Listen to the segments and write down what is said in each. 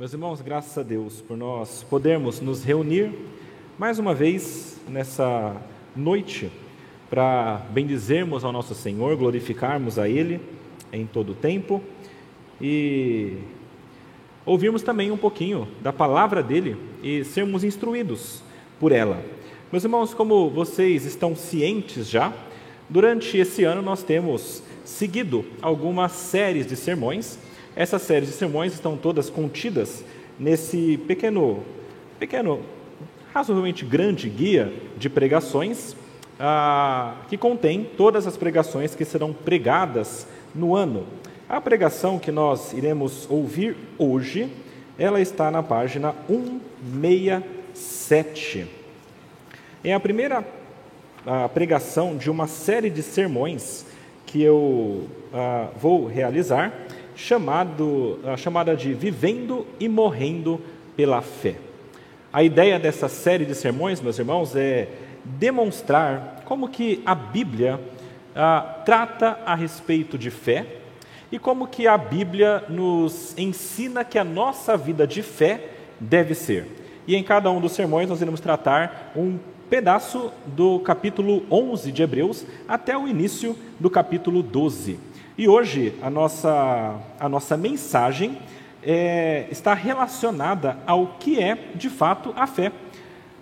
Meus irmãos, graças a Deus por nós podermos nos reunir mais uma vez nessa noite para bendizermos ao nosso Senhor, glorificarmos a Ele em todo o tempo e ouvirmos também um pouquinho da palavra dele e sermos instruídos por ela. Meus irmãos, como vocês estão cientes já, durante esse ano nós temos seguido algumas séries de sermões essas séries de sermões estão todas contidas nesse pequeno, pequeno, razoavelmente grande guia de pregações, ah, que contém todas as pregações que serão pregadas no ano. A pregação que nós iremos ouvir hoje, ela está na página 167. É a primeira a pregação de uma série de sermões que eu ah, vou realizar chamado, chamada de Vivendo e Morrendo pela Fé. A ideia dessa série de sermões, meus irmãos, é demonstrar como que a Bíblia ah, trata a respeito de fé e como que a Bíblia nos ensina que a nossa vida de fé deve ser. E em cada um dos sermões nós iremos tratar um pedaço do capítulo 11 de Hebreus até o início do capítulo 12. E hoje a nossa, a nossa mensagem é, está relacionada ao que é de fato a fé.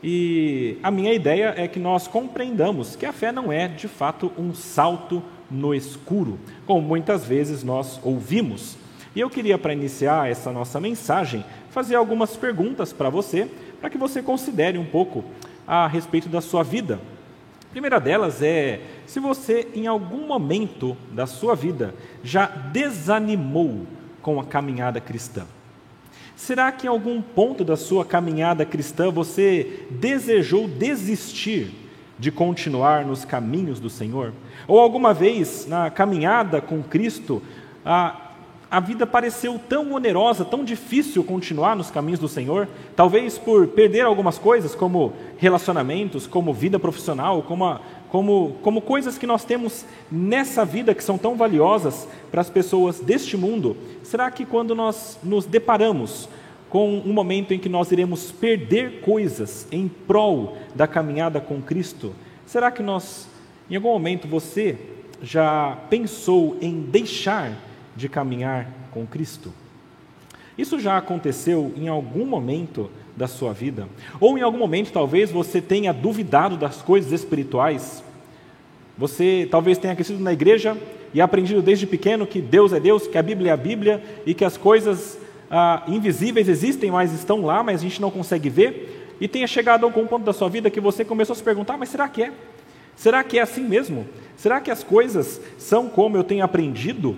E a minha ideia é que nós compreendamos que a fé não é de fato um salto no escuro, como muitas vezes nós ouvimos. E eu queria, para iniciar essa nossa mensagem, fazer algumas perguntas para você, para que você considere um pouco a respeito da sua vida. A primeira delas é se você, em algum momento da sua vida, já desanimou com a caminhada cristã. Será que em algum ponto da sua caminhada cristã você desejou desistir de continuar nos caminhos do Senhor? Ou alguma vez na caminhada com Cristo, a a vida pareceu tão onerosa, tão difícil continuar nos caminhos do Senhor, talvez por perder algumas coisas, como relacionamentos, como vida profissional, como, a, como, como coisas que nós temos nessa vida que são tão valiosas para as pessoas deste mundo. Será que quando nós nos deparamos com um momento em que nós iremos perder coisas em prol da caminhada com Cristo, será que nós, em algum momento, você já pensou em deixar de caminhar com Cristo? Isso já aconteceu em algum momento da sua vida? Ou em algum momento talvez você tenha duvidado das coisas espirituais? Você talvez tenha crescido na igreja e aprendido desde pequeno que Deus é Deus, que a Bíblia é a Bíblia e que as coisas ah, invisíveis existem, mas estão lá, mas a gente não consegue ver. E tenha chegado a algum ponto da sua vida que você começou a se perguntar: mas será que é? Será que é assim mesmo? Será que as coisas são como eu tenho aprendido?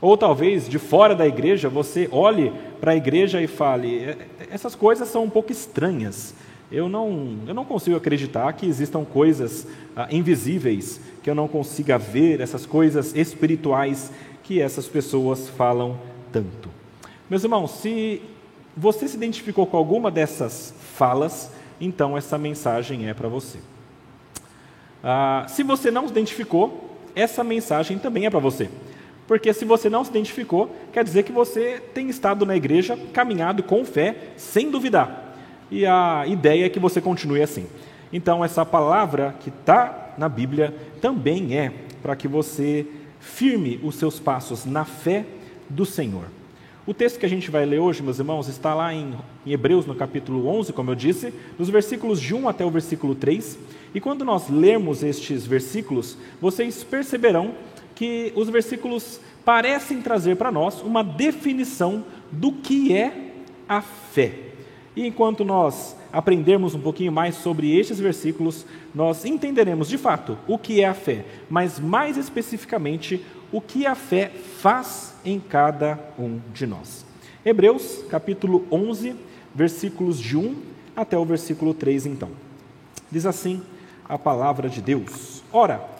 Ou talvez de fora da igreja você olhe para a igreja e fale: é, essas coisas são um pouco estranhas. Eu não, eu não consigo acreditar que existam coisas ah, invisíveis, que eu não consiga ver essas coisas espirituais que essas pessoas falam tanto. Meus irmãos, se você se identificou com alguma dessas falas, então essa mensagem é para você. Ah, se você não se identificou, essa mensagem também é para você. Porque se você não se identificou, quer dizer que você tem estado na igreja, caminhado com fé, sem duvidar. E a ideia é que você continue assim. Então, essa palavra que está na Bíblia também é para que você firme os seus passos na fé do Senhor. O texto que a gente vai ler hoje, meus irmãos, está lá em, em, Hebreus, no capítulo 11, como eu disse, nos versículos de 1 até o versículo 3. E quando nós lermos estes versículos, vocês perceberão que os versículos parecem trazer para nós uma definição do que é a fé. E enquanto nós aprendermos um pouquinho mais sobre estes versículos, nós entenderemos de fato o que é a fé, mas mais especificamente o que a fé faz em cada um de nós. Hebreus, capítulo 11, versículos de 1 até o versículo 3, então. Diz assim a palavra de Deus: Ora,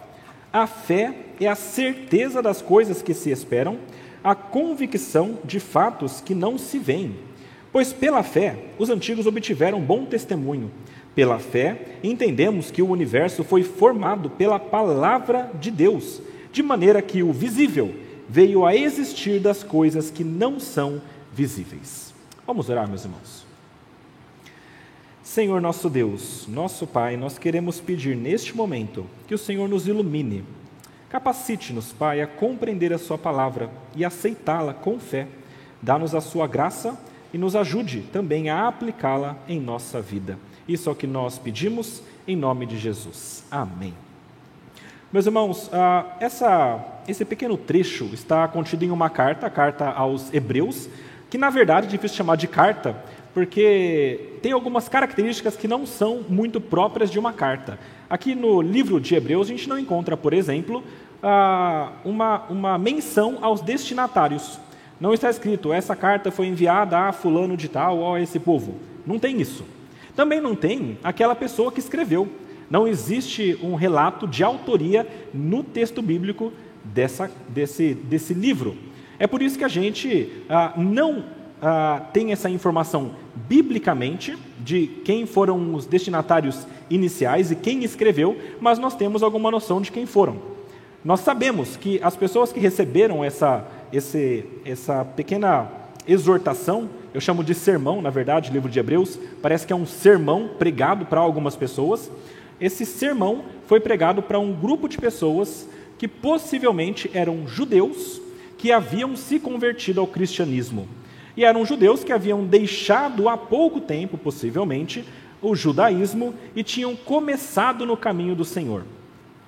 a fé é a certeza das coisas que se esperam, a convicção de fatos que não se veem. Pois pela fé os antigos obtiveram bom testemunho. Pela fé entendemos que o universo foi formado pela palavra de Deus, de maneira que o visível veio a existir das coisas que não são visíveis. Vamos orar, meus irmãos. Senhor nosso Deus, nosso Pai, nós queremos pedir neste momento que o Senhor nos ilumine. Capacite-nos, Pai, a compreender a Sua palavra e aceitá-la com fé. Dá-nos a Sua graça e nos ajude também a aplicá-la em nossa vida. Isso é o que nós pedimos em nome de Jesus. Amém. Meus irmãos, uh, essa, esse pequeno trecho está contido em uma carta, a carta aos Hebreus, que na verdade é difícil chamar de carta, porque tem algumas características que não são muito próprias de uma carta. Aqui no livro de Hebreus, a gente não encontra, por exemplo, uma, uma menção aos destinatários. Não está escrito, essa carta foi enviada a fulano de tal ou a esse povo. Não tem isso. Também não tem aquela pessoa que escreveu. Não existe um relato de autoria no texto bíblico dessa, desse, desse livro. É por isso que a gente ah, não ah, tem essa informação biblicamente de quem foram os destinatários iniciais e quem escreveu, mas nós temos alguma noção de quem foram. Nós sabemos que as pessoas que receberam essa, esse, essa pequena exortação, eu chamo de sermão, na verdade, livro de Hebreus, parece que é um sermão pregado para algumas pessoas esse sermão foi pregado para um grupo de pessoas que possivelmente eram judeus que haviam se convertido ao cristianismo. E eram judeus que haviam deixado há pouco tempo, possivelmente, o judaísmo e tinham começado no caminho do Senhor.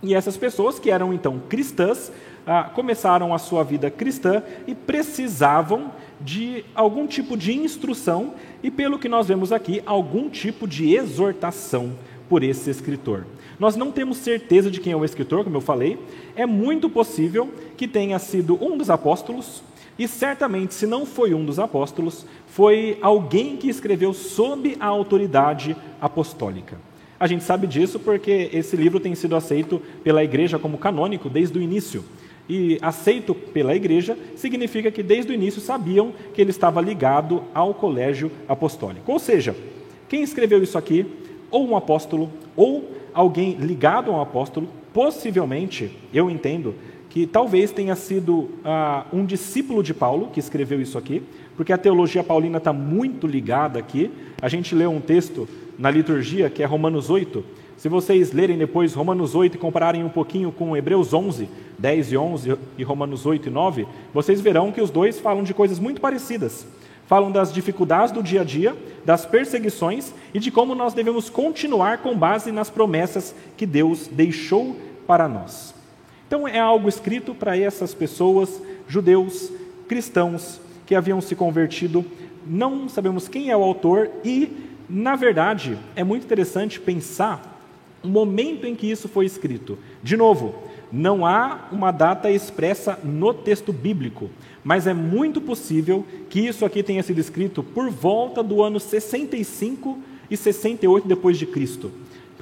E essas pessoas, que eram então cristãs, ah, começaram a sua vida cristã e precisavam de algum tipo de instrução e, pelo que nós vemos aqui, algum tipo de exortação por esse escritor. Nós não temos certeza de quem é o escritor, como eu falei, é muito possível que tenha sido um dos apóstolos, e certamente, se não foi um dos apóstolos, foi alguém que escreveu sob a autoridade apostólica. A gente sabe disso porque esse livro tem sido aceito pela igreja como canônico desde o início. E aceito pela igreja significa que desde o início sabiam que ele estava ligado ao colégio apostólico. Ou seja, quem escreveu isso aqui ou um apóstolo, ou alguém ligado a um apóstolo, possivelmente, eu entendo, que talvez tenha sido ah, um discípulo de Paulo que escreveu isso aqui, porque a teologia paulina está muito ligada aqui. A gente leu um texto na liturgia que é Romanos 8. Se vocês lerem depois Romanos 8 e compararem um pouquinho com Hebreus 11, 10 e 11 e Romanos 8 e 9, vocês verão que os dois falam de coisas muito parecidas falam das dificuldades do dia a dia, das perseguições e de como nós devemos continuar com base nas promessas que Deus deixou para nós. Então é algo escrito para essas pessoas, judeus, cristãos, que haviam se convertido. Não sabemos quem é o autor e, na verdade, é muito interessante pensar o momento em que isso foi escrito. De novo, não há uma data expressa no texto bíblico, mas é muito possível que isso aqui tenha sido escrito por volta do ano 65 e 68 depois de Cristo.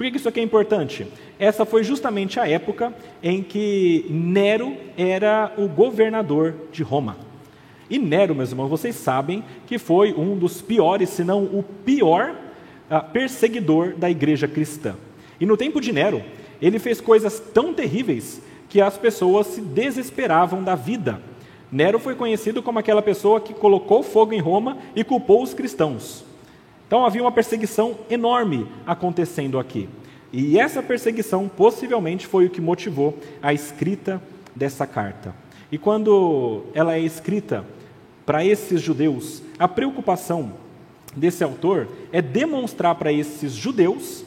Por que isso aqui é importante? Essa foi justamente a época em que Nero era o governador de Roma. E Nero, meus irmãos, vocês sabem que foi um dos piores, se não o pior, ah, perseguidor da igreja cristã. E no tempo de Nero, ele fez coisas tão terríveis que as pessoas se desesperavam da vida. Nero foi conhecido como aquela pessoa que colocou fogo em Roma e culpou os cristãos. Então havia uma perseguição enorme acontecendo aqui. E essa perseguição possivelmente foi o que motivou a escrita dessa carta. E quando ela é escrita para esses judeus, a preocupação desse autor é demonstrar para esses judeus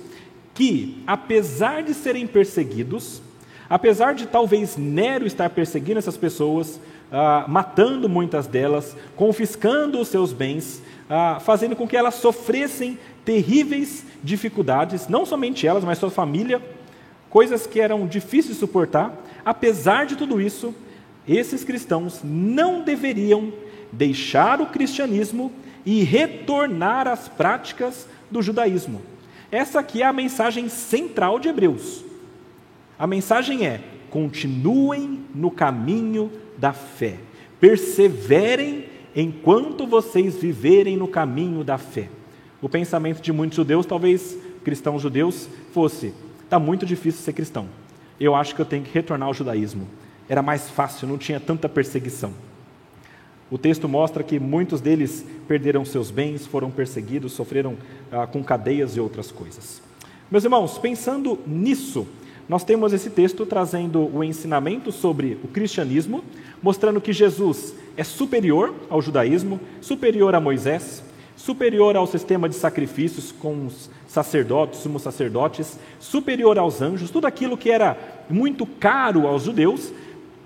que, apesar de serem perseguidos, apesar de talvez Nero estar perseguindo essas pessoas, ah, matando muitas delas, confiscando os seus bens, ah, fazendo com que elas sofressem terríveis dificuldades, não somente elas, mas sua família, coisas que eram difíceis de suportar. Apesar de tudo isso, esses cristãos não deveriam deixar o cristianismo e retornar às práticas do judaísmo. Essa aqui é a mensagem central de Hebreus. A mensagem é: continuem no caminho da fé. Perseverem enquanto vocês viverem no caminho da fé. O pensamento de muitos judeus, talvez cristãos judeus, fosse: está muito difícil ser cristão. Eu acho que eu tenho que retornar ao judaísmo. Era mais fácil, não tinha tanta perseguição. O texto mostra que muitos deles perderam seus bens, foram perseguidos, sofreram ah, com cadeias e outras coisas. Meus irmãos, pensando nisso, nós temos esse texto trazendo o ensinamento sobre o cristianismo, mostrando que Jesus é superior ao judaísmo, superior a Moisés, superior ao sistema de sacrifícios com os sacerdotes, sumos sacerdotes, superior aos anjos, tudo aquilo que era muito caro aos judeus,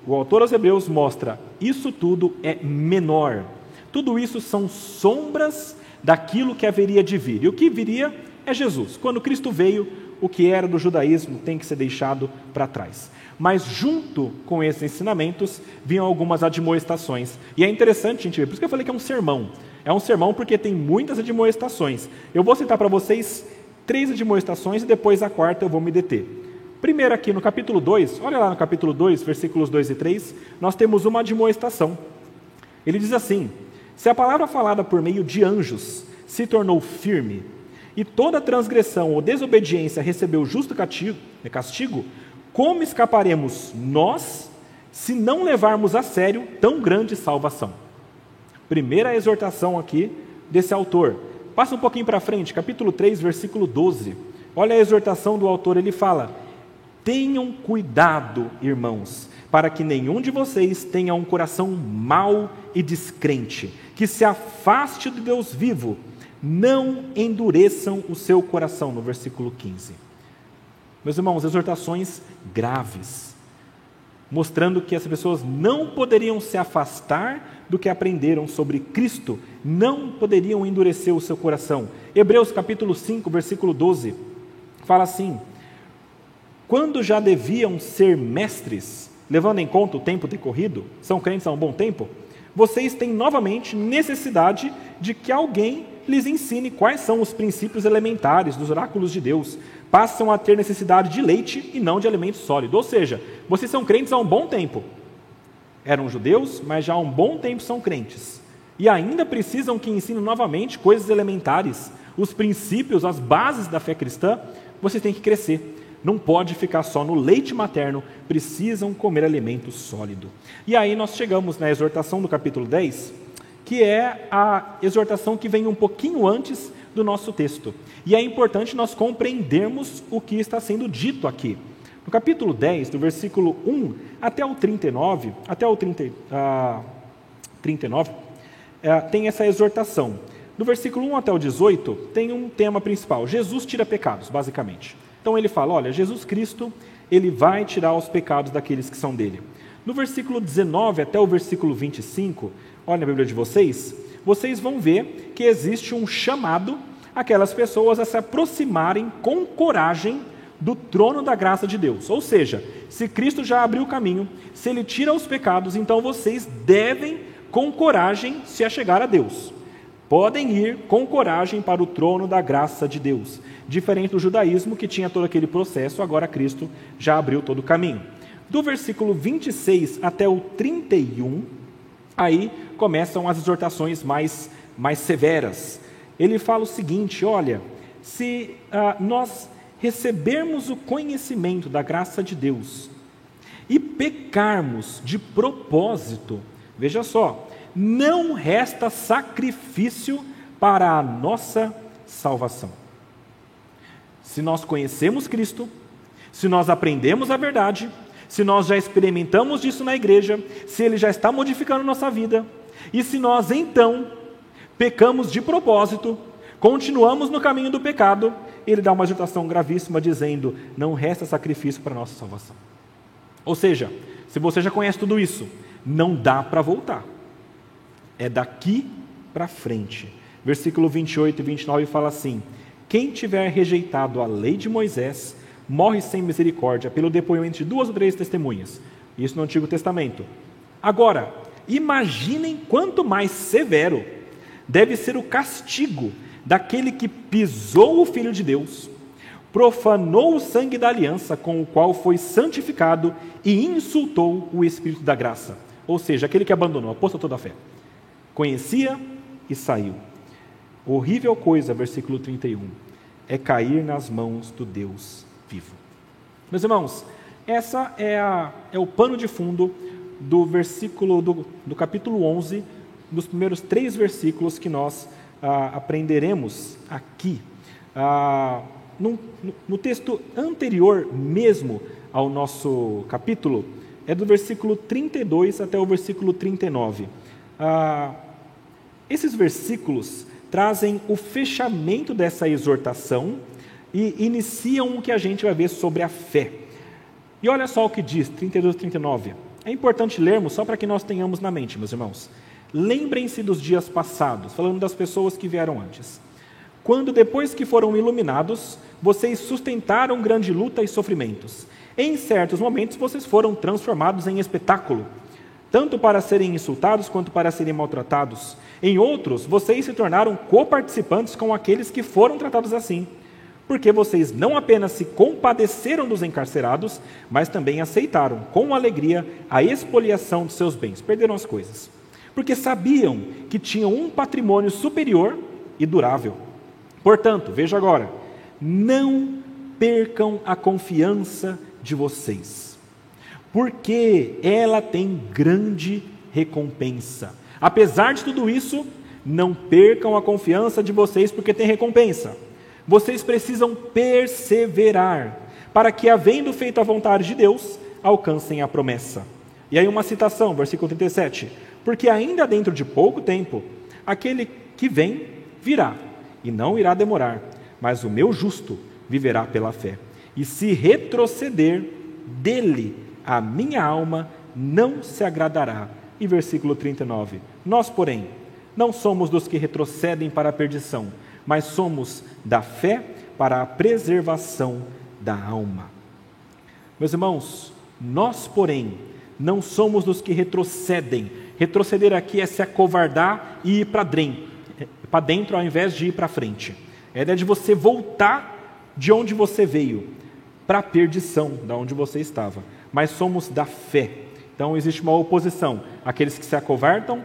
o autor aos Hebreus mostra isso tudo é menor. Tudo isso são sombras daquilo que haveria de vir. E o que viria é Jesus. Quando Cristo veio, o que era do judaísmo tem que ser deixado para trás. Mas junto com esses ensinamentos vinham algumas admoestações. E é interessante gente ver, por isso que eu falei que é um sermão. É um sermão porque tem muitas admoestações. Eu vou citar para vocês três admoestações e depois a quarta eu vou me deter. Primeiro aqui no capítulo 2, olha lá no capítulo 2, versículos 2 e 3, nós temos uma admoestação. Ele diz assim: Se a palavra falada por meio de anjos se tornou firme, e toda transgressão ou desobediência recebeu justo castigo, como escaparemos nós se não levarmos a sério tão grande salvação? Primeira exortação aqui desse autor. Passa um pouquinho para frente, capítulo 3, versículo 12. Olha a exortação do autor, ele fala: Tenham cuidado, irmãos, para que nenhum de vocês tenha um coração mau e descrente, que se afaste de Deus vivo não endureçam o seu coração, no versículo 15. Meus irmãos, exortações graves, mostrando que as pessoas não poderiam se afastar do que aprenderam sobre Cristo, não poderiam endurecer o seu coração. Hebreus capítulo 5, versículo 12, fala assim: Quando já deviam ser mestres, levando em conta o tempo decorrido, são crentes há um bom tempo, vocês têm novamente necessidade de que alguém lhes ensine quais são os princípios elementares dos oráculos de Deus. Passam a ter necessidade de leite e não de alimento sólido. Ou seja, vocês são crentes há um bom tempo. Eram judeus, mas já há um bom tempo são crentes. E ainda precisam que ensine novamente coisas elementares, os princípios, as bases da fé cristã. Vocês têm que crescer. Não pode ficar só no leite materno, precisam comer alimento sólido. E aí nós chegamos na exortação do capítulo 10, que é a exortação que vem um pouquinho antes do nosso texto. E é importante nós compreendermos o que está sendo dito aqui. No capítulo 10, do versículo 1 até o 39, até o 30, uh, 39, uh, tem essa exortação. Do versículo 1 até o 18, tem um tema principal: Jesus tira pecados, basicamente. Então ele fala: olha, Jesus Cristo, ele vai tirar os pecados daqueles que são dele. No versículo 19 até o versículo 25, olha na Bíblia de vocês, vocês vão ver que existe um chamado aquelas pessoas a se aproximarem com coragem do trono da graça de Deus. Ou seja, se Cristo já abriu o caminho, se ele tira os pecados, então vocês devem com coragem se achegar a Deus. Podem ir com coragem para o trono da graça de Deus. Diferente do judaísmo que tinha todo aquele processo, agora Cristo já abriu todo o caminho. Do versículo 26 até o 31, Aí começam as exortações mais, mais severas. Ele fala o seguinte: olha, se ah, nós recebermos o conhecimento da graça de Deus e pecarmos de propósito, veja só, não resta sacrifício para a nossa salvação. Se nós conhecemos Cristo, se nós aprendemos a verdade, se nós já experimentamos disso na igreja, se ele já está modificando nossa vida, e se nós então pecamos de propósito, continuamos no caminho do pecado, ele dá uma exortação gravíssima dizendo: não resta sacrifício para nossa salvação. Ou seja, se você já conhece tudo isso, não dá para voltar. É daqui para frente. Versículo 28 e 29 fala assim: Quem tiver rejeitado a lei de Moisés morre sem misericórdia pelo depoimento de duas ou três testemunhas. Isso no Antigo Testamento. Agora, imaginem quanto mais severo deve ser o castigo daquele que pisou o Filho de Deus, profanou o sangue da aliança com o qual foi santificado e insultou o Espírito da graça. Ou seja, aquele que abandonou, apostou toda a fé. Conhecia e saiu. Horrível coisa, versículo 31, é cair nas mãos do Deus vivo. Meus irmãos, essa é, a, é o pano de fundo do versículo do, do capítulo 11 nos primeiros três versículos que nós ah, aprenderemos aqui. Ah, no, no texto anterior mesmo ao nosso capítulo, é do versículo 32 até o versículo 39. Ah, esses versículos trazem o fechamento dessa exortação e iniciam o que a gente vai ver sobre a fé. E olha só o que diz, 32 e 39. É importante lermos só para que nós tenhamos na mente, meus irmãos. Lembrem-se dos dias passados, falando das pessoas que vieram antes. Quando, depois que foram iluminados, vocês sustentaram grande luta e sofrimentos. Em certos momentos, vocês foram transformados em espetáculo, tanto para serem insultados quanto para serem maltratados. Em outros, vocês se tornaram coparticipantes com aqueles que foram tratados assim porque vocês não apenas se compadeceram dos encarcerados, mas também aceitaram com alegria a expoliação de seus bens. Perderam as coisas. Porque sabiam que tinham um patrimônio superior e durável. Portanto, veja agora, não percam a confiança de vocês, porque ela tem grande recompensa. Apesar de tudo isso, não percam a confiança de vocês, porque tem recompensa vocês precisam perseverar, para que, havendo feito a vontade de Deus, alcancem a promessa. E aí, uma citação, versículo 37. Porque ainda dentro de pouco tempo, aquele que vem virá, e não irá demorar, mas o meu justo viverá pela fé. E se retroceder, dele a minha alma não se agradará. E versículo 39. Nós, porém, não somos dos que retrocedem para a perdição, mas somos da fé para a preservação da alma. Meus irmãos, nós, porém, não somos dos que retrocedem. Retroceder aqui é se acovardar e ir para dentro, ao invés de ir para frente. É a ideia de você voltar de onde você veio, para a perdição, da onde você estava. Mas somos da fé. Então existe uma oposição: aqueles que se acovardam,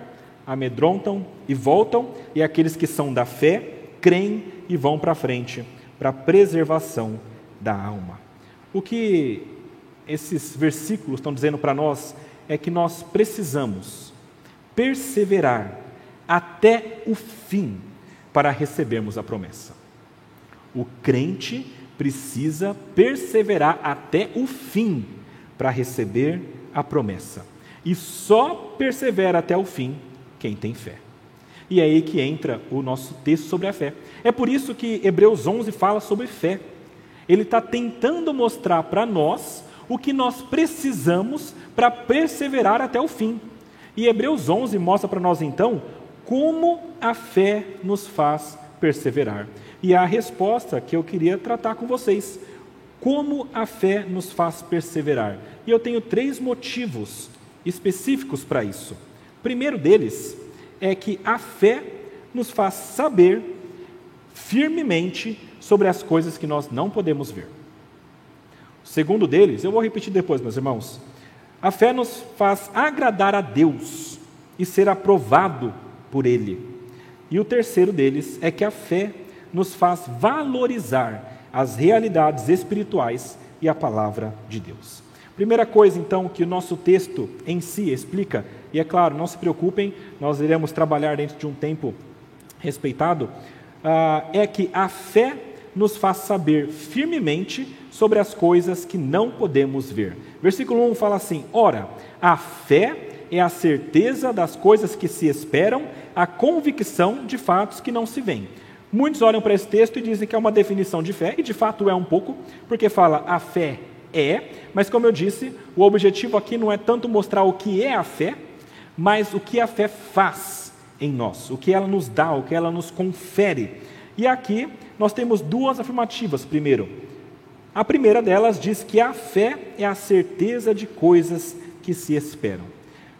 amedrontam e voltam, e aqueles que são da fé creem e vão para frente para a preservação da alma. O que esses versículos estão dizendo para nós é que nós precisamos perseverar até o fim para recebermos a promessa. O crente precisa perseverar até o fim para receber a promessa. E só persevera até o fim quem tem fé. E é aí que entra o nosso texto sobre a fé. É por isso que Hebreus 11 fala sobre fé. Ele está tentando mostrar para nós o que nós precisamos para perseverar até o fim. E Hebreus 11 mostra para nós então como a fé nos faz perseverar. E a resposta que eu queria tratar com vocês: como a fé nos faz perseverar. E eu tenho três motivos específicos para isso. Primeiro deles é que a fé nos faz saber firmemente sobre as coisas que nós não podemos ver. O segundo deles, eu vou repetir depois, meus irmãos. A fé nos faz agradar a Deus e ser aprovado por Ele. E o terceiro deles é que a fé nos faz valorizar as realidades espirituais e a palavra de Deus. Primeira coisa, então, que o nosso texto em si explica, e é claro, não se preocupem, nós iremos trabalhar dentro de um tempo respeitado, uh, é que a fé nos faz saber firmemente sobre as coisas que não podemos ver. Versículo 1 fala assim: Ora, a fé é a certeza das coisas que se esperam, a convicção de fatos que não se veem. Muitos olham para esse texto e dizem que é uma definição de fé, e de fato é um pouco, porque fala a fé é, mas como eu disse, o objetivo aqui não é tanto mostrar o que é a fé, mas o que a fé faz em nós, o que ela nos dá, o que ela nos confere. E aqui nós temos duas afirmativas. Primeiro, a primeira delas diz que a fé é a certeza de coisas que se esperam.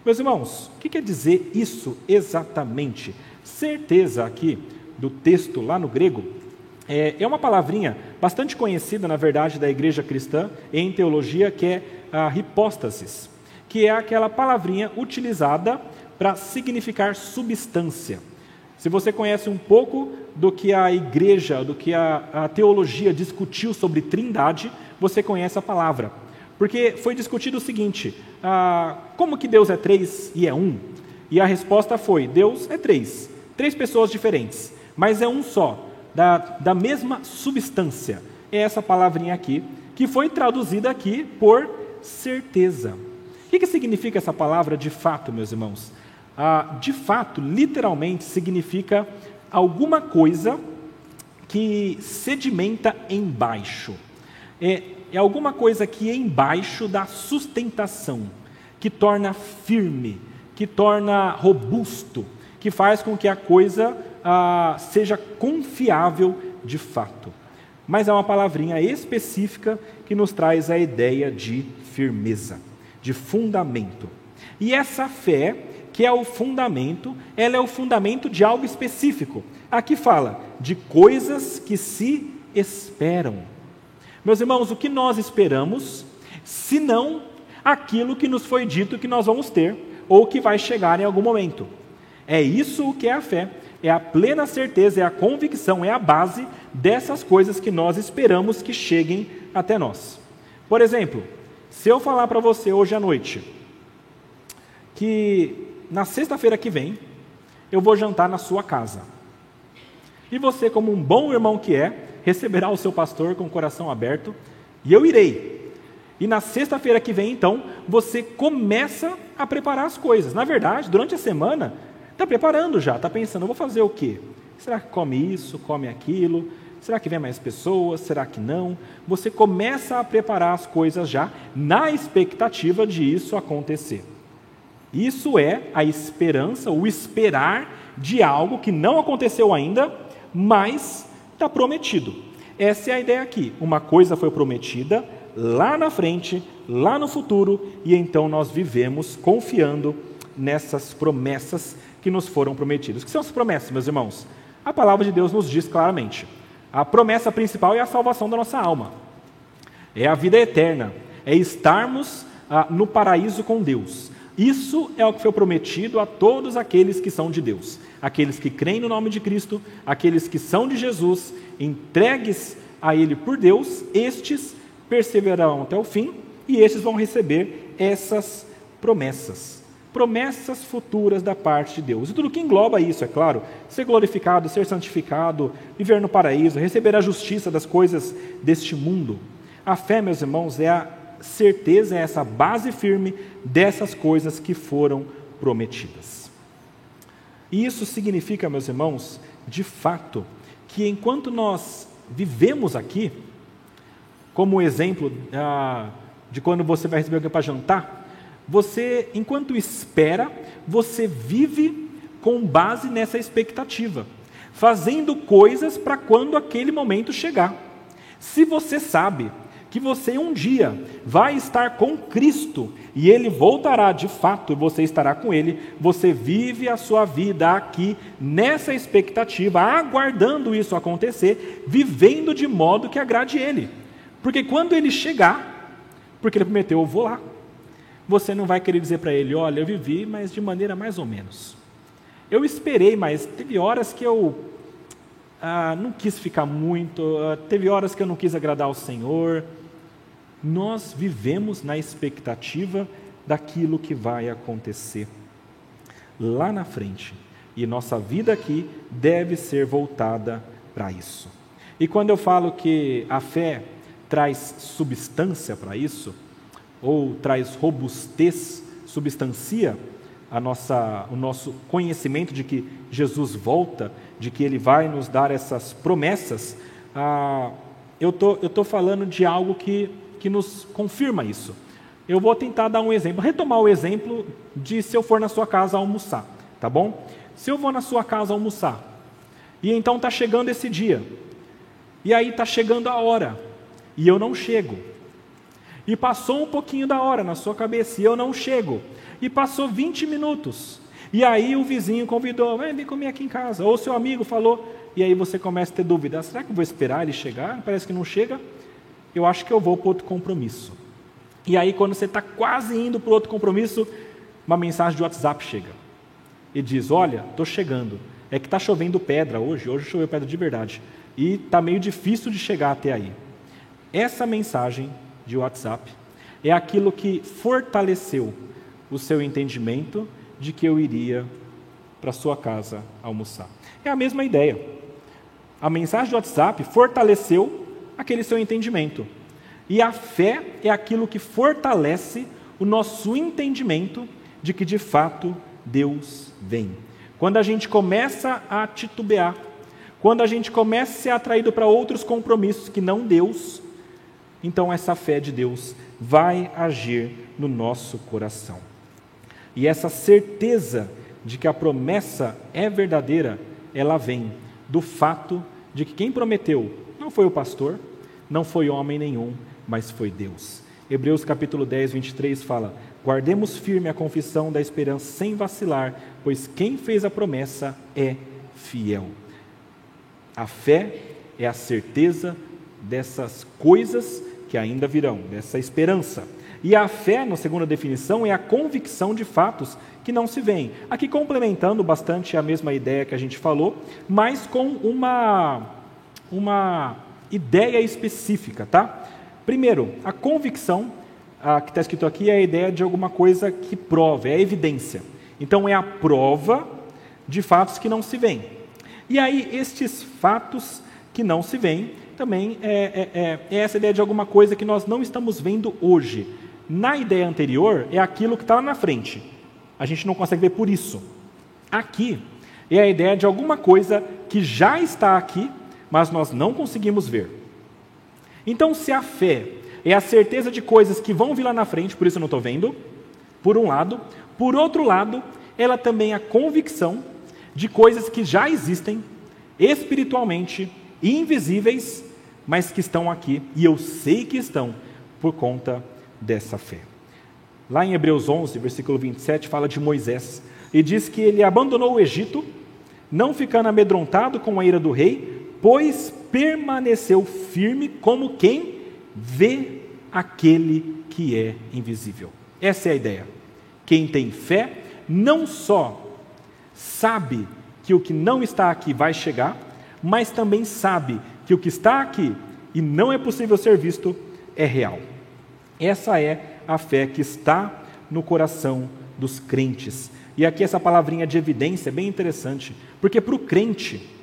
Meus irmãos, o que quer dizer isso exatamente? Certeza aqui do texto lá no grego é, é uma palavrinha bastante conhecida, na verdade, da igreja cristã em teologia, que é a hipóstasis, que é aquela palavrinha utilizada para significar substância. Se você conhece um pouco do que a igreja, do que a, a teologia discutiu sobre trindade, você conhece a palavra. Porque foi discutido o seguinte: ah, como que Deus é três e é um? E a resposta foi: Deus é três. Três pessoas diferentes, mas é um só, da, da mesma substância. É essa palavrinha aqui, que foi traduzida aqui por certeza. O que, que significa essa palavra de fato, meus irmãos? Ah, de fato, literalmente, significa alguma coisa que sedimenta embaixo. É, é alguma coisa que é embaixo da sustentação, que torna firme, que torna robusto, que faz com que a coisa ah, seja confiável de fato. Mas é uma palavrinha específica que nos traz a ideia de firmeza, de fundamento. E essa fé, que é o fundamento, ela é o fundamento de algo específico. Aqui fala de coisas que se esperam. Meus irmãos, o que nós esperamos, se não aquilo que nos foi dito que nós vamos ter ou que vai chegar em algum momento. É isso o que é a fé, é a plena certeza, é a convicção, é a base dessas coisas que nós esperamos que cheguem até nós. Por exemplo, se eu falar para você hoje à noite que na sexta-feira que vem eu vou jantar na sua casa. E você, como um bom irmão que é, receberá o seu pastor com o coração aberto, e eu irei. E na sexta-feira que vem, então, você começa a preparar as coisas. Na verdade, durante a semana, está preparando já, está pensando, vou fazer o quê? Será que come isso, come aquilo? Será que vem mais pessoas? Será que não? Você começa a preparar as coisas já na expectativa de isso acontecer. Isso é a esperança, o esperar de algo que não aconteceu ainda, mas está prometido. Essa é a ideia aqui. Uma coisa foi prometida lá na frente, lá no futuro, e então nós vivemos confiando nessas promessas que nos foram prometidas. O que são as promessas, meus irmãos? A palavra de Deus nos diz claramente. A promessa principal é a salvação da nossa alma, é a vida eterna, é estarmos ah, no paraíso com Deus. Isso é o que foi prometido a todos aqueles que são de Deus, aqueles que creem no nome de Cristo, aqueles que são de Jesus, entregues a Ele por Deus, estes perseverarão até o fim e estes vão receber essas promessas promessas futuras da parte de Deus. E tudo que engloba isso, é claro, ser glorificado, ser santificado, viver no paraíso, receber a justiça das coisas deste mundo. A fé, meus irmãos, é a certeza, é essa base firme dessas coisas que foram prometidas. E isso significa, meus irmãos, de fato, que enquanto nós vivemos aqui, como exemplo ah, de quando você vai receber alguém para jantar, você, enquanto espera, você vive com base nessa expectativa, fazendo coisas para quando aquele momento chegar. Se você sabe que você um dia vai estar com Cristo e ele voltará de fato e você estará com ele, você vive a sua vida aqui nessa expectativa, aguardando isso acontecer, vivendo de modo que agrade ele. Porque quando ele chegar, porque ele prometeu, eu vou lá você não vai querer dizer para ele: olha, eu vivi, mas de maneira mais ou menos. Eu esperei, mas teve horas que eu ah, não quis ficar muito, ah, teve horas que eu não quis agradar ao Senhor. Nós vivemos na expectativa daquilo que vai acontecer lá na frente. E nossa vida aqui deve ser voltada para isso. E quando eu falo que a fé traz substância para isso, ou traz robustez, substancia a nossa, o nosso conhecimento de que Jesus volta, de que Ele vai nos dar essas promessas, ah, eu tô, estou falando de algo que, que nos confirma isso. Eu vou tentar dar um exemplo, retomar o exemplo de se eu for na sua casa almoçar, tá bom? Se eu vou na sua casa almoçar, e então está chegando esse dia, e aí está chegando a hora, e eu não chego, e passou um pouquinho da hora na sua cabeça e eu não chego. E passou 20 minutos. E aí o vizinho convidou, vem comer aqui em casa. Ou seu amigo falou, e aí você começa a ter dúvida: será que eu vou esperar ele chegar? Parece que não chega. Eu acho que eu vou para outro compromisso. E aí, quando você está quase indo para outro compromisso, uma mensagem de WhatsApp chega e diz: Olha, estou chegando. É que está chovendo pedra hoje, hoje choveu pedra de verdade. E está meio difícil de chegar até aí. Essa mensagem de WhatsApp é aquilo que fortaleceu o seu entendimento de que eu iria para sua casa almoçar. É a mesma ideia. A mensagem do WhatsApp fortaleceu aquele seu entendimento. E a fé é aquilo que fortalece o nosso entendimento de que de fato Deus vem. Quando a gente começa a titubear, quando a gente começa a ser atraído para outros compromissos que não Deus, então essa fé de Deus vai agir no nosso coração. E essa certeza de que a promessa é verdadeira, ela vem do fato de que quem prometeu não foi o pastor, não foi homem nenhum, mas foi Deus. Hebreus capítulo 10, 23 fala: Guardemos firme a confissão da esperança sem vacilar, pois quem fez a promessa é fiel. A fé é a certeza dessas coisas que ainda virão, dessa esperança. E a fé, na segunda definição, é a convicção de fatos que não se veem. Aqui complementando bastante a mesma ideia que a gente falou, mas com uma, uma ideia específica, tá? Primeiro, a convicção, a, que está escrito aqui, é a ideia de alguma coisa que prova, é a evidência. Então, é a prova de fatos que não se veem. E aí, estes fatos que não se veem, também é, é, é, é essa ideia de alguma coisa que nós não estamos vendo hoje. Na ideia anterior, é aquilo que está lá na frente. A gente não consegue ver por isso. Aqui, é a ideia de alguma coisa que já está aqui, mas nós não conseguimos ver. Então, se a fé é a certeza de coisas que vão vir lá na frente, por isso eu não estou vendo, por um lado, por outro lado, ela também é a convicção de coisas que já existem espiritualmente, invisíveis, mas que estão aqui, e eu sei que estão por conta dessa fé. Lá em Hebreus 11, versículo 27, fala de Moisés, e diz que ele abandonou o Egito, não ficando amedrontado com a ira do rei, pois permaneceu firme como quem vê aquele que é invisível. Essa é a ideia. Quem tem fé não só sabe que o que não está aqui vai chegar, mas também sabe que o que está aqui e não é possível ser visto é real. Essa é a fé que está no coração dos crentes. E aqui essa palavrinha de evidência é bem interessante, porque para o crente,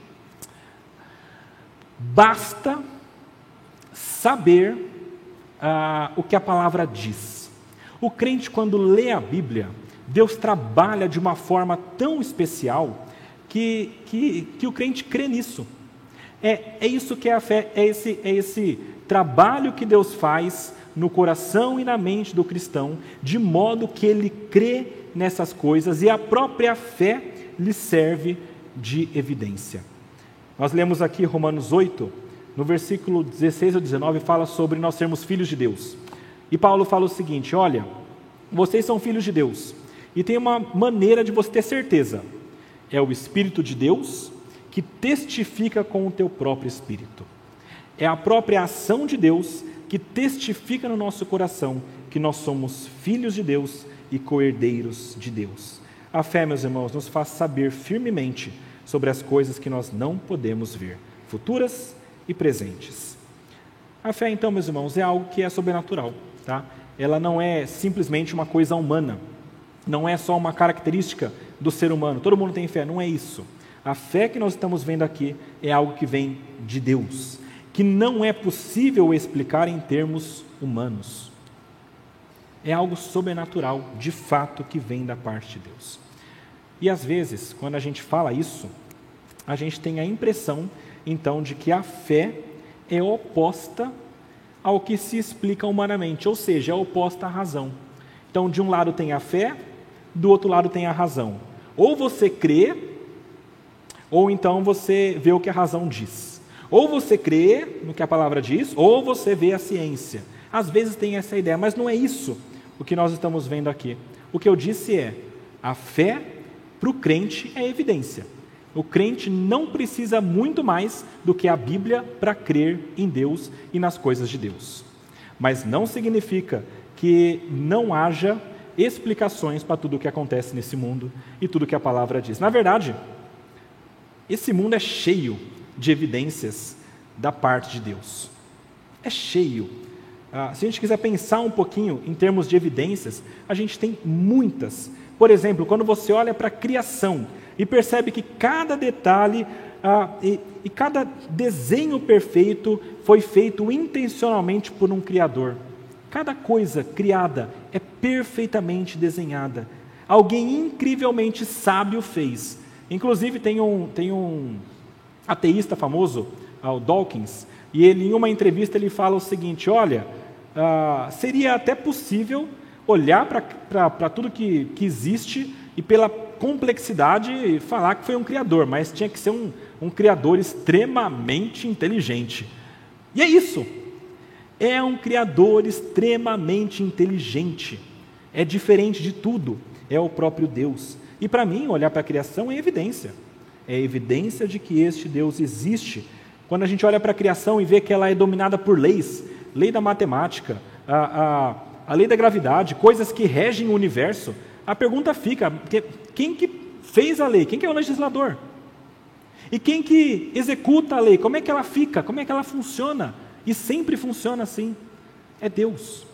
Basta saber ah, o que a palavra diz. O crente, quando lê a Bíblia, Deus trabalha de uma forma tão especial que, que, que o crente crê nisso. É, é isso que é a fé, é esse, é esse trabalho que Deus faz no coração e na mente do cristão, de modo que ele crê nessas coisas e a própria fé lhe serve de evidência. Nós lemos aqui Romanos 8, no versículo 16 ao 19, fala sobre nós sermos filhos de Deus. E Paulo fala o seguinte: olha, vocês são filhos de Deus, e tem uma maneira de você ter certeza: é o Espírito de Deus que testifica com o teu próprio espírito. É a própria ação de Deus que testifica no nosso coração que nós somos filhos de Deus e coerdeiros de Deus. A fé, meus irmãos, nos faz saber firmemente sobre as coisas que nós não podemos ver, futuras e presentes. A fé, então, meus irmãos, é algo que é sobrenatural, tá? Ela não é simplesmente uma coisa humana, não é só uma característica do ser humano. Todo mundo tem fé, não é isso. A fé que nós estamos vendo aqui é algo que vem de Deus, que não é possível explicar em termos humanos. É algo sobrenatural, de fato, que vem da parte de Deus. E às vezes, quando a gente fala isso, a gente tem a impressão, então, de que a fé é oposta ao que se explica humanamente, ou seja, é oposta à razão. Então, de um lado tem a fé, do outro lado tem a razão. Ou você crê, ou então você vê o que a razão diz. Ou você crê no que a palavra diz, ou você vê a ciência. Às vezes tem essa ideia, mas não é isso o que nós estamos vendo aqui. O que eu disse é: a fé para o crente é evidência. O crente não precisa muito mais do que a Bíblia para crer em Deus e nas coisas de Deus. Mas não significa que não haja explicações para tudo o que acontece nesse mundo e tudo que a palavra diz. Na verdade, esse mundo é cheio de evidências da parte de Deus. É cheio. Ah, se a gente quiser pensar um pouquinho em termos de evidências, a gente tem muitas Por exemplo, quando você olha para a criação e percebe que cada detalhe ah, e, e cada desenho perfeito foi feito intencionalmente por um Criador. Cada coisa criada é perfeitamente desenhada. Alguém incrivelmente sábio fez. Inclusive, tem um, tem um ateísta famoso, o Dawkins, e ele, em uma entrevista, ele fala o seguinte: olha, ah, seria até possível olhar para tudo que, que existe e pela complexidade falar que foi um criador, mas tinha que ser um, um criador extremamente inteligente. E é isso. É um criador extremamente inteligente. É diferente de tudo. É o próprio Deus. E para mim, olhar para a criação é evidência. É evidência de que este Deus existe. Quando a gente olha para a criação e vê que ela é dominada por leis, lei da matemática, a, a, a lei da gravidade, coisas que regem o universo, a pergunta fica: quem que fez a lei? Quem que é o legislador? E quem que executa a lei? Como é que ela fica? Como é que ela funciona? E sempre funciona assim. É Deus.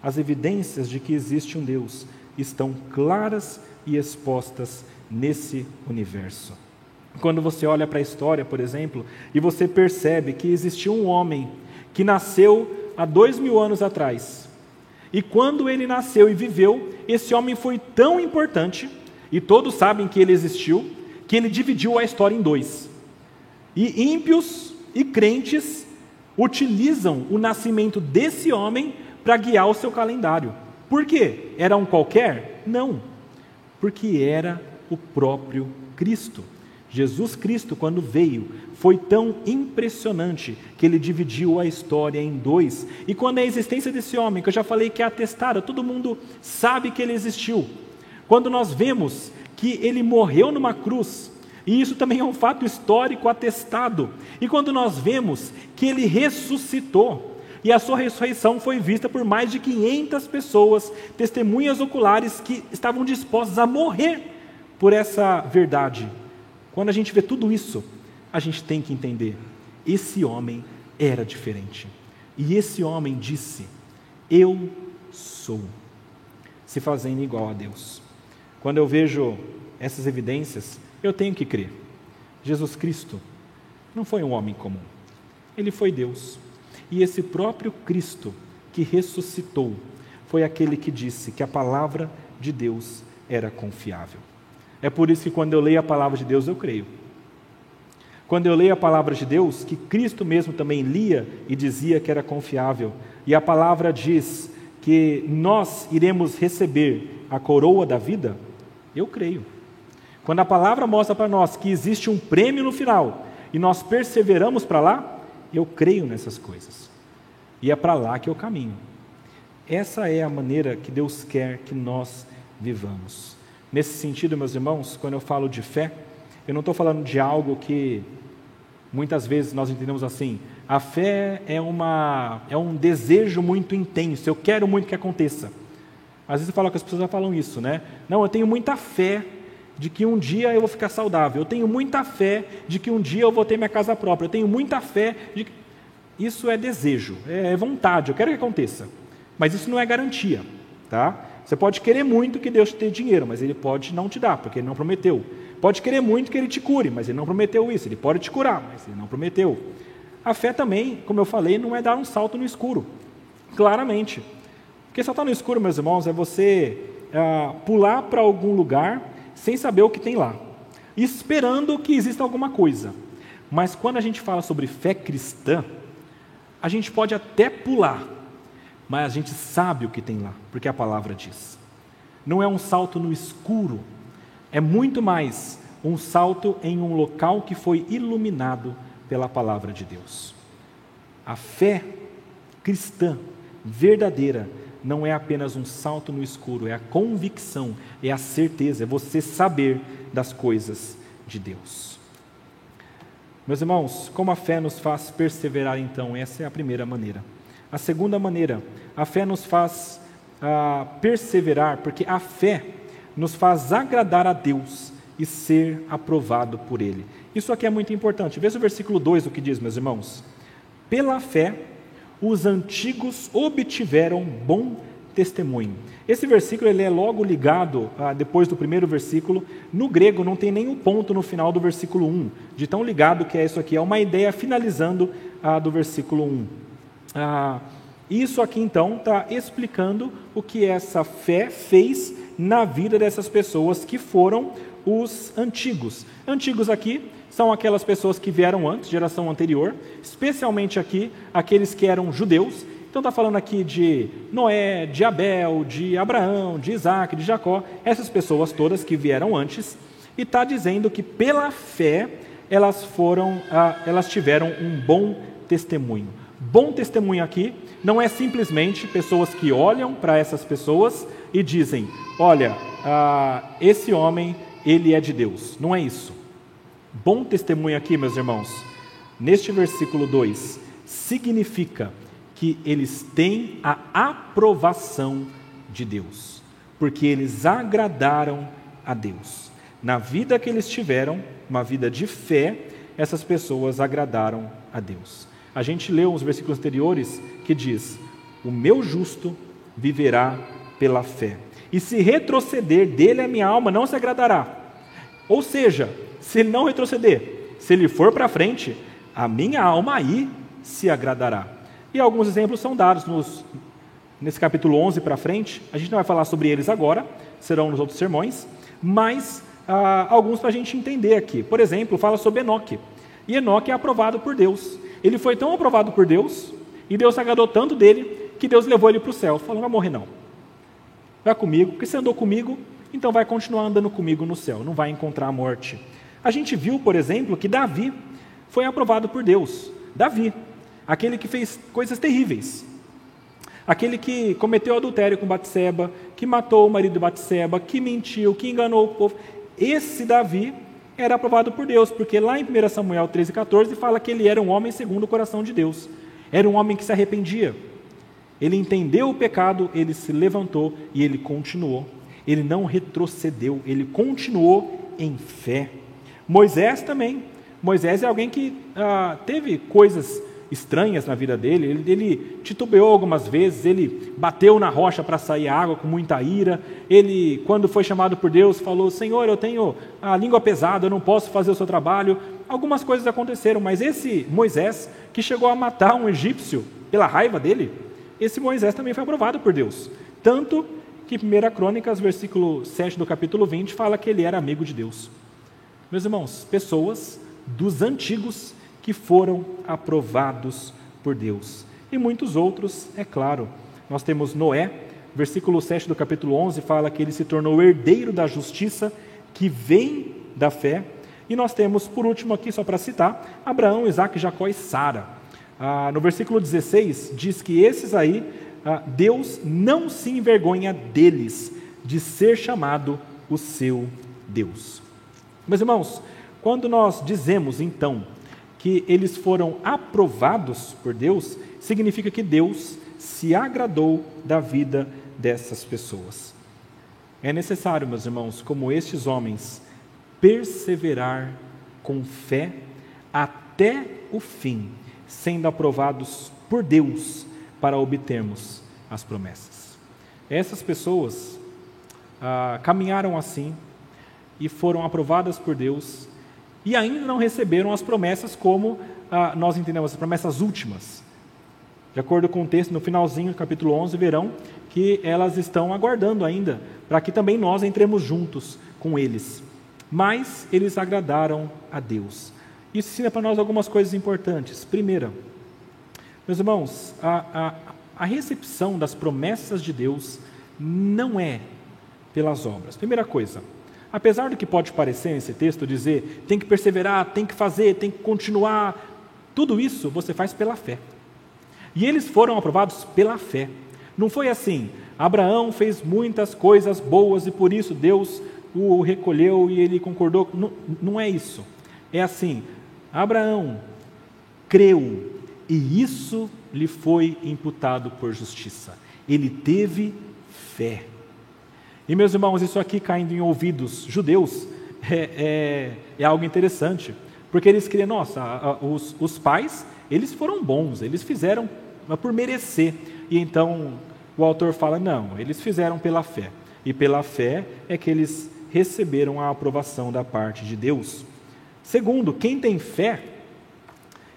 As evidências de que existe um Deus estão claras e expostas nesse universo. Quando você olha para a história, por exemplo, e você percebe que existiu um homem que nasceu há dois mil anos atrás, e quando ele nasceu e viveu, esse homem foi tão importante, e todos sabem que ele existiu, que ele dividiu a história em dois. E ímpios e crentes utilizam o nascimento desse homem para guiar o seu calendário. Por quê? Era um qualquer? Não porque era o próprio Cristo. Jesus Cristo, quando veio, foi tão impressionante que ele dividiu a história em dois. E quando a existência desse homem, que eu já falei que é atestada, todo mundo sabe que ele existiu. Quando nós vemos que ele morreu numa cruz, e isso também é um fato histórico atestado. E quando nós vemos que ele ressuscitou, e a sua ressurreição foi vista por mais de 500 pessoas, testemunhas oculares que estavam dispostas a morrer por essa verdade. Quando a gente vê tudo isso, a gente tem que entender: esse homem era diferente. E esse homem disse: Eu sou, se fazendo igual a Deus. Quando eu vejo essas evidências, eu tenho que crer. Jesus Cristo não foi um homem comum, ele foi Deus. E esse próprio Cristo que ressuscitou foi aquele que disse que a palavra de Deus era confiável. É por isso que quando eu leio a palavra de Deus, eu creio. Quando eu leio a palavra de Deus, que Cristo mesmo também lia e dizia que era confiável, e a palavra diz que nós iremos receber a coroa da vida, eu creio. Quando a palavra mostra para nós que existe um prêmio no final e nós perseveramos para lá, eu creio nessas coisas. E é para lá que eu caminho. Essa é a maneira que Deus quer que nós vivamos. Nesse sentido, meus irmãos, quando eu falo de fé, eu não estou falando de algo que muitas vezes nós entendemos assim. A fé é, uma, é um desejo muito intenso, eu quero muito que aconteça. Às vezes eu falo que as pessoas já falam isso, né? Não, eu tenho muita fé de que um dia eu vou ficar saudável. Eu tenho muita fé de que um dia eu vou ter minha casa própria. Eu tenho muita fé de que. Isso é desejo, é vontade, eu quero que aconteça. Mas isso não é garantia. Tá? Você pode querer muito que Deus te dê dinheiro, mas Ele pode não te dar, porque Ele não prometeu. Pode querer muito que Ele te cure, mas Ele não prometeu isso. Ele pode te curar, mas Ele não prometeu. A fé também, como eu falei, não é dar um salto no escuro. Claramente. Porque saltar no escuro, meus irmãos, é você ah, pular para algum lugar sem saber o que tem lá, esperando que exista alguma coisa. Mas quando a gente fala sobre fé cristã, a gente pode até pular, mas a gente sabe o que tem lá, porque a palavra diz. Não é um salto no escuro, é muito mais um salto em um local que foi iluminado pela palavra de Deus. A fé cristã verdadeira não é apenas um salto no escuro, é a convicção, é a certeza, é você saber das coisas de Deus. Meus irmãos, como a fé nos faz perseverar, então, essa é a primeira maneira. A segunda maneira, a fé nos faz ah, perseverar, porque a fé nos faz agradar a Deus e ser aprovado por Ele. Isso aqui é muito importante. Veja o versículo 2 o que diz, meus irmãos. Pela fé, os antigos obtiveram bom testemunho. Esse versículo ele é logo ligado, ah, depois do primeiro versículo. No grego não tem nenhum ponto no final do versículo 1, de tão ligado que é isso aqui. É uma ideia finalizando ah, do versículo 1. Ah, isso aqui então está explicando o que essa fé fez na vida dessas pessoas que foram os antigos. Antigos aqui são aquelas pessoas que vieram antes, geração anterior, especialmente aqui aqueles que eram judeus então está falando aqui de Noé, de Abel, de Abraão, de Isaac, de Jacó, essas pessoas todas que vieram antes, e está dizendo que pela fé elas foram, ah, elas tiveram um bom testemunho. Bom testemunho aqui não é simplesmente pessoas que olham para essas pessoas e dizem: olha, ah, esse homem ele é de Deus. Não é isso. Bom testemunho aqui, meus irmãos, neste versículo 2, significa que eles têm a aprovação de Deus, porque eles agradaram a Deus. Na vida que eles tiveram, uma vida de fé, essas pessoas agradaram a Deus. A gente leu uns versículos anteriores que diz: O meu justo viverá pela fé, e se retroceder dele a minha alma não se agradará. Ou seja, se ele não retroceder, se ele for para frente, a minha alma aí se agradará. E alguns exemplos são dados nos, nesse capítulo 11 para frente. A gente não vai falar sobre eles agora, serão nos outros sermões, mas ah, alguns para a gente entender aqui. Por exemplo, fala sobre Enoque. E Enoque é aprovado por Deus. Ele foi tão aprovado por Deus, e Deus se agradou tanto dele, que Deus levou ele para o céu. Falou: não vai morrer não. Vai comigo, porque você andou comigo, então vai continuar andando comigo no céu, não vai encontrar a morte. A gente viu, por exemplo, que Davi foi aprovado por Deus. Davi, aquele que fez coisas terríveis, aquele que cometeu adultério com Batseba, que matou o marido de Batseba, que mentiu, que enganou o povo. Esse Davi era aprovado por Deus, porque lá em 1 Samuel 13,14 fala que ele era um homem segundo o coração de Deus. Era um homem que se arrependia. Ele entendeu o pecado, ele se levantou e ele continuou. Ele não retrocedeu, ele continuou em fé. Moisés também. Moisés é alguém que ah, teve coisas estranhas na vida dele. Ele, ele titubeou algumas vezes, ele bateu na rocha para sair água com muita ira. Ele, quando foi chamado por Deus, falou: Senhor, eu tenho a língua pesada, eu não posso fazer o seu trabalho. Algumas coisas aconteceram, mas esse Moisés, que chegou a matar um egípcio pela raiva dele, esse Moisés também foi aprovado por Deus. Tanto que 1 Crônicas, versículo 7 do capítulo 20, fala que ele era amigo de Deus. Meus irmãos, pessoas dos antigos que foram aprovados por Deus. E muitos outros, é claro. Nós temos Noé, versículo 7 do capítulo 11 fala que ele se tornou herdeiro da justiça que vem da fé. E nós temos, por último aqui, só para citar, Abraão, Isaac, Jacó e Sara. Ah, no versículo 16 diz que esses aí, ah, Deus não se envergonha deles, de ser chamado o seu Deus. Meus irmãos, quando nós dizemos então que eles foram aprovados por Deus, significa que Deus se agradou da vida dessas pessoas. É necessário, meus irmãos, como estes homens, perseverar com fé até o fim, sendo aprovados por Deus para obtermos as promessas. Essas pessoas ah, caminharam assim e foram aprovadas por Deus e ainda não receberam as promessas como ah, nós entendemos, as promessas últimas. De acordo com o texto, no finalzinho do capítulo 11, verão que elas estão aguardando ainda, para que também nós entremos juntos com eles. Mas eles agradaram a Deus. Isso ensina para nós algumas coisas importantes. Primeira, meus irmãos, a, a, a recepção das promessas de Deus não é pelas obras. Primeira coisa, Apesar do que pode parecer nesse texto dizer tem que perseverar, tem que fazer, tem que continuar, tudo isso você faz pela fé. E eles foram aprovados pela fé. Não foi assim, Abraão fez muitas coisas boas e por isso Deus o recolheu e ele concordou. Não, não é isso. É assim, Abraão creu e isso lhe foi imputado por justiça. Ele teve fé. E meus irmãos, isso aqui caindo em ouvidos judeus é, é, é algo interessante, porque eles criam, nossa, os, os pais, eles foram bons, eles fizeram por merecer. E então o autor fala: não, eles fizeram pela fé. E pela fé é que eles receberam a aprovação da parte de Deus. Segundo, quem tem fé,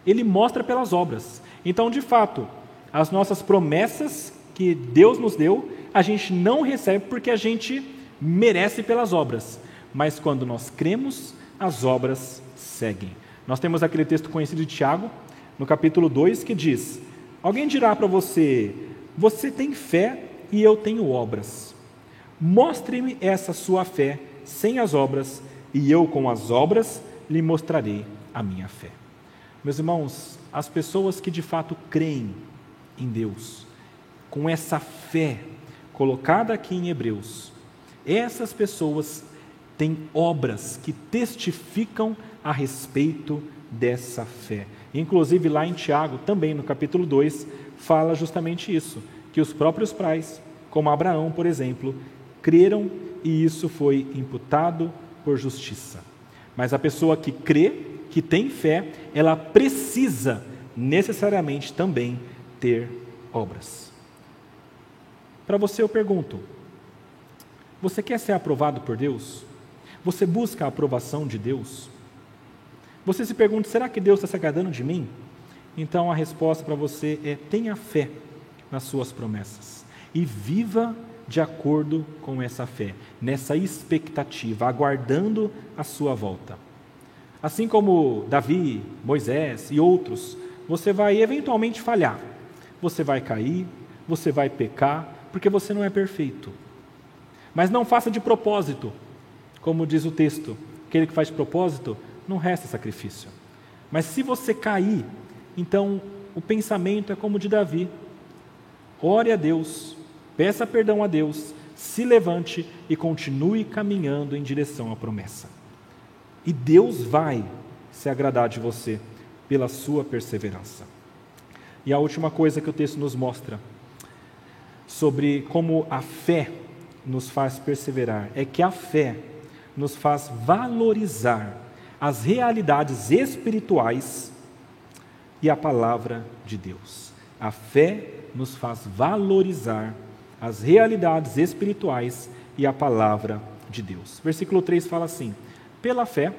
ele mostra pelas obras. Então, de fato, as nossas promessas que Deus nos deu, a gente não recebe porque a gente merece pelas obras. Mas quando nós cremos, as obras seguem. Nós temos aquele texto conhecido de Tiago, no capítulo 2, que diz: Alguém dirá para você, você tem fé e eu tenho obras. Mostre-me essa sua fé sem as obras, e eu com as obras lhe mostrarei a minha fé. Meus irmãos, as pessoas que de fato creem em Deus, com essa fé colocada aqui em Hebreus, essas pessoas têm obras que testificam a respeito dessa fé. Inclusive, lá em Tiago, também no capítulo 2, fala justamente isso: que os próprios pais, como Abraão, por exemplo, creram e isso foi imputado por justiça. Mas a pessoa que crê, que tem fé, ela precisa necessariamente também ter obras. Para você eu pergunto: você quer ser aprovado por Deus? Você busca a aprovação de Deus? Você se pergunta: será que Deus está se agradando de mim? Então a resposta para você é: tenha fé nas suas promessas e viva de acordo com essa fé, nessa expectativa, aguardando a sua volta. Assim como Davi, Moisés e outros, você vai eventualmente falhar, você vai cair, você vai pecar, porque você não é perfeito. Mas não faça de propósito, como diz o texto: aquele que faz de propósito não resta sacrifício. Mas se você cair, então o pensamento é como o de Davi: ore a Deus, peça perdão a Deus, se levante e continue caminhando em direção à promessa. E Deus vai se agradar de você pela sua perseverança. E a última coisa que o texto nos mostra sobre como a fé nos faz perseverar é que a fé nos faz valorizar as realidades espirituais e a palavra de Deus. A fé nos faz valorizar as realidades espirituais e a palavra de Deus. Versículo 3 fala assim: Pela fé,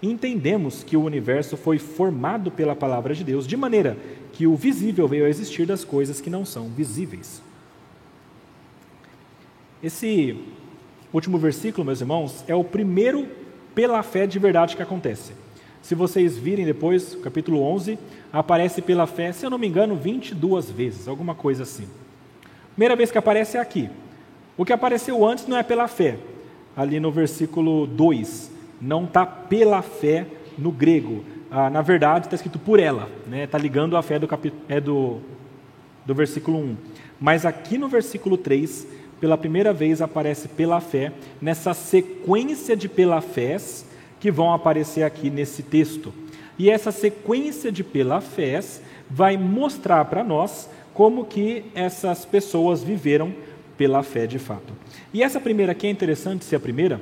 entendemos que o universo foi formado pela palavra de Deus, de maneira que o visível veio a existir das coisas que não são visíveis. Esse último versículo, meus irmãos, é o primeiro pela fé de verdade que acontece. Se vocês virem depois, capítulo 11, aparece pela fé, se eu não me engano, 22 vezes, alguma coisa assim. Primeira vez que aparece é aqui. O que apareceu antes não é pela fé. Ali no versículo 2, não está pela fé no grego. Ah, na verdade, está escrito por ela. Está né? Tá ligando a fé do, capítulo, é do, do versículo 1. Mas aqui no versículo 3, pela primeira vez aparece pela fé, nessa sequência de pela fés que vão aparecer aqui nesse texto. E essa sequência de pela fés vai mostrar para nós como que essas pessoas viveram pela fé de fato. E essa primeira aqui é interessante ser a primeira,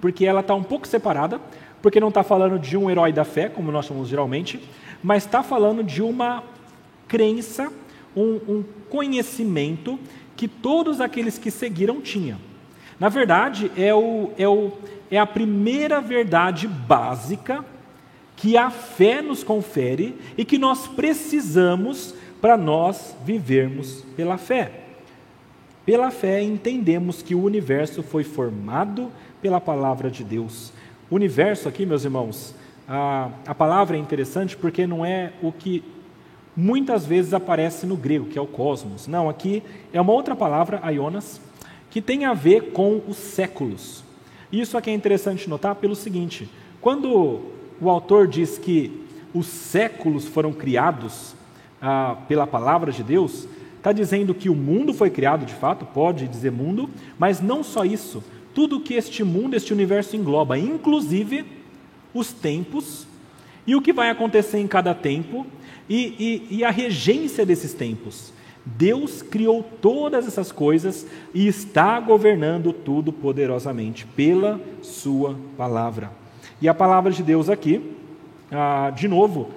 porque ela está um pouco separada, porque não está falando de um herói da fé, como nós chamamos geralmente, mas está falando de uma crença, um, um conhecimento que todos aqueles que seguiram tinham. Na verdade, é, o, é, o, é a primeira verdade básica que a fé nos confere e que nós precisamos para nós vivermos pela fé. Pela fé entendemos que o universo foi formado pela palavra de Deus. O universo aqui, meus irmãos, a, a palavra é interessante porque não é o que muitas vezes aparece no grego, que é o cosmos. Não, aqui é uma outra palavra, aionas, que tem a ver com os séculos. Isso aqui é interessante notar pelo seguinte: quando o autor diz que os séculos foram criados ah, pela palavra de Deus, está dizendo que o mundo foi criado de fato, pode dizer mundo, mas não só isso, tudo que este mundo, este universo engloba, inclusive os tempos e o que vai acontecer em cada tempo e, e, e a regência desses tempos. Deus criou todas essas coisas e está governando tudo poderosamente pela Sua palavra. E a palavra de Deus aqui, ah, de novo,